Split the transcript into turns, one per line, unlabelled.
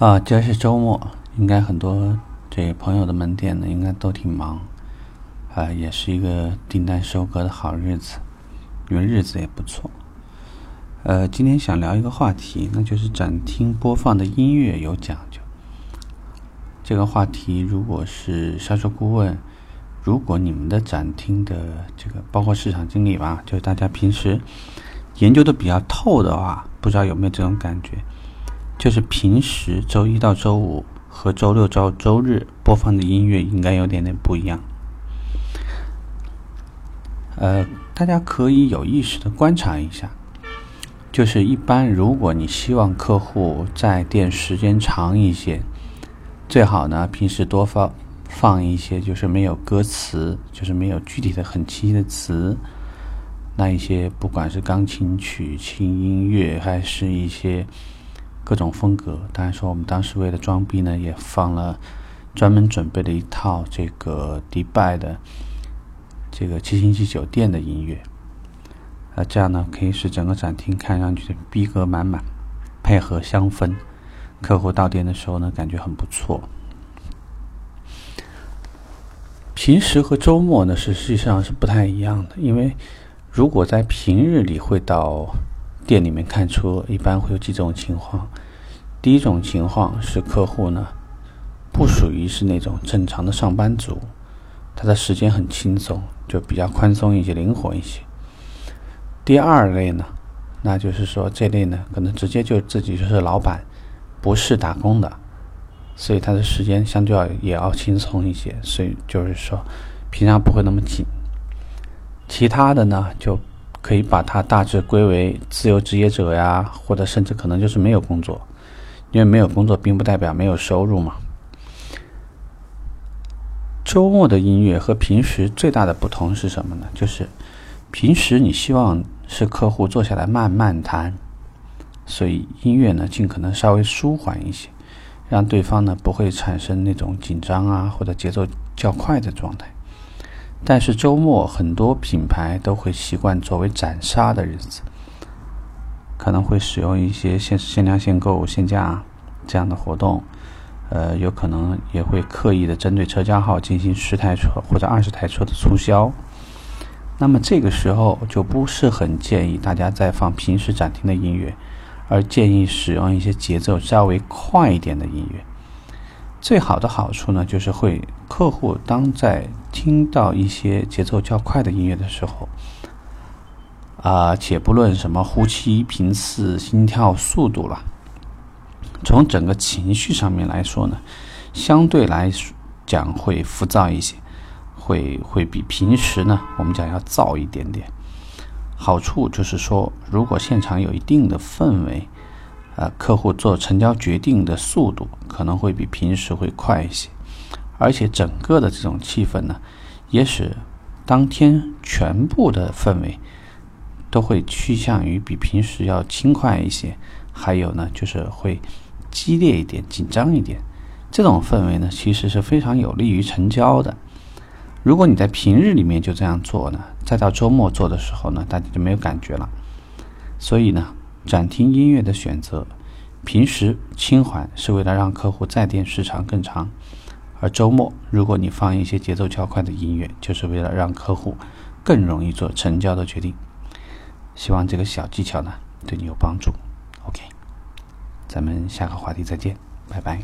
啊，这是周末，应该很多这朋友的门店呢，应该都挺忙，啊，也是一个订单收割的好日子，因为日子也不错。呃，今天想聊一个话题，那就是展厅播放的音乐有讲究。这个话题，如果是销售顾问，如果你们的展厅的这个包括市场经理吧，就是大家平时研究的比较透的话，不知道有没有这种感觉？就是平时周一到周五和周六到周日播放的音乐应该有点点不一样。呃，大家可以有意识的观察一下，就是一般如果你希望客户在店时间长一些，最好呢平时多放放一些就是没有歌词，就是没有具体的很清晰的词，那一些不管是钢琴曲、轻音乐，还是一些。各种风格，当然说我们当时为了装逼呢，也放了专门准备了一套这个迪拜的这个七星级酒店的音乐，啊，这样呢可以使整个展厅看上去逼格满满，配合香氛，客户到店的时候呢感觉很不错。平时和周末呢是实际上是不太一样的，因为如果在平日里会到。店里面看出一般会有几种情况，第一种情况是客户呢不属于是那种正常的上班族，他的时间很轻松，就比较宽松一些、灵活一些。第二类呢，那就是说这类呢可能直接就自己就是老板，不是打工的，所以他的时间相对要也要轻松一些，所以就是说平常不会那么紧。其他的呢就。可以把它大致归为自由职业者呀，或者甚至可能就是没有工作，因为没有工作并不代表没有收入嘛。周末的音乐和平时最大的不同是什么呢？就是平时你希望是客户坐下来慢慢谈，所以音乐呢尽可能稍微舒缓一些，让对方呢不会产生那种紧张啊或者节奏较快的状态。但是周末很多品牌都会习惯作为斩杀的日子，可能会使用一些限、限量、限购、限价这样的活动，呃，有可能也会刻意的针对车架号进行十台车或者二十台车的促销。那么这个时候就不是很建议大家再放平时展厅的音乐，而建议使用一些节奏稍微快一点的音乐。最好的好处呢，就是会客户当在听到一些节奏较快的音乐的时候，啊，且不论什么呼吸频次、心跳速度了，从整个情绪上面来说呢，相对来讲会浮躁一些，会会比平时呢，我们讲要燥一点点。好处就是说，如果现场有一定的氛围。呃，客户做成交决定的速度可能会比平时会快一些，而且整个的这种气氛呢，也使当天全部的氛围都会趋向于比平时要轻快一些，还有呢，就是会激烈一点、紧张一点。这种氛围呢，其实是非常有利于成交的。如果你在平日里面就这样做呢，再到周末做的时候呢，大家就没有感觉了。所以呢。展厅音乐的选择，平时轻缓是为了让客户在店时长更长，而周末如果你放一些节奏较快的音乐，就是为了让客户更容易做成交的决定。希望这个小技巧呢对你有帮助。OK，咱们下个话题再见，拜拜。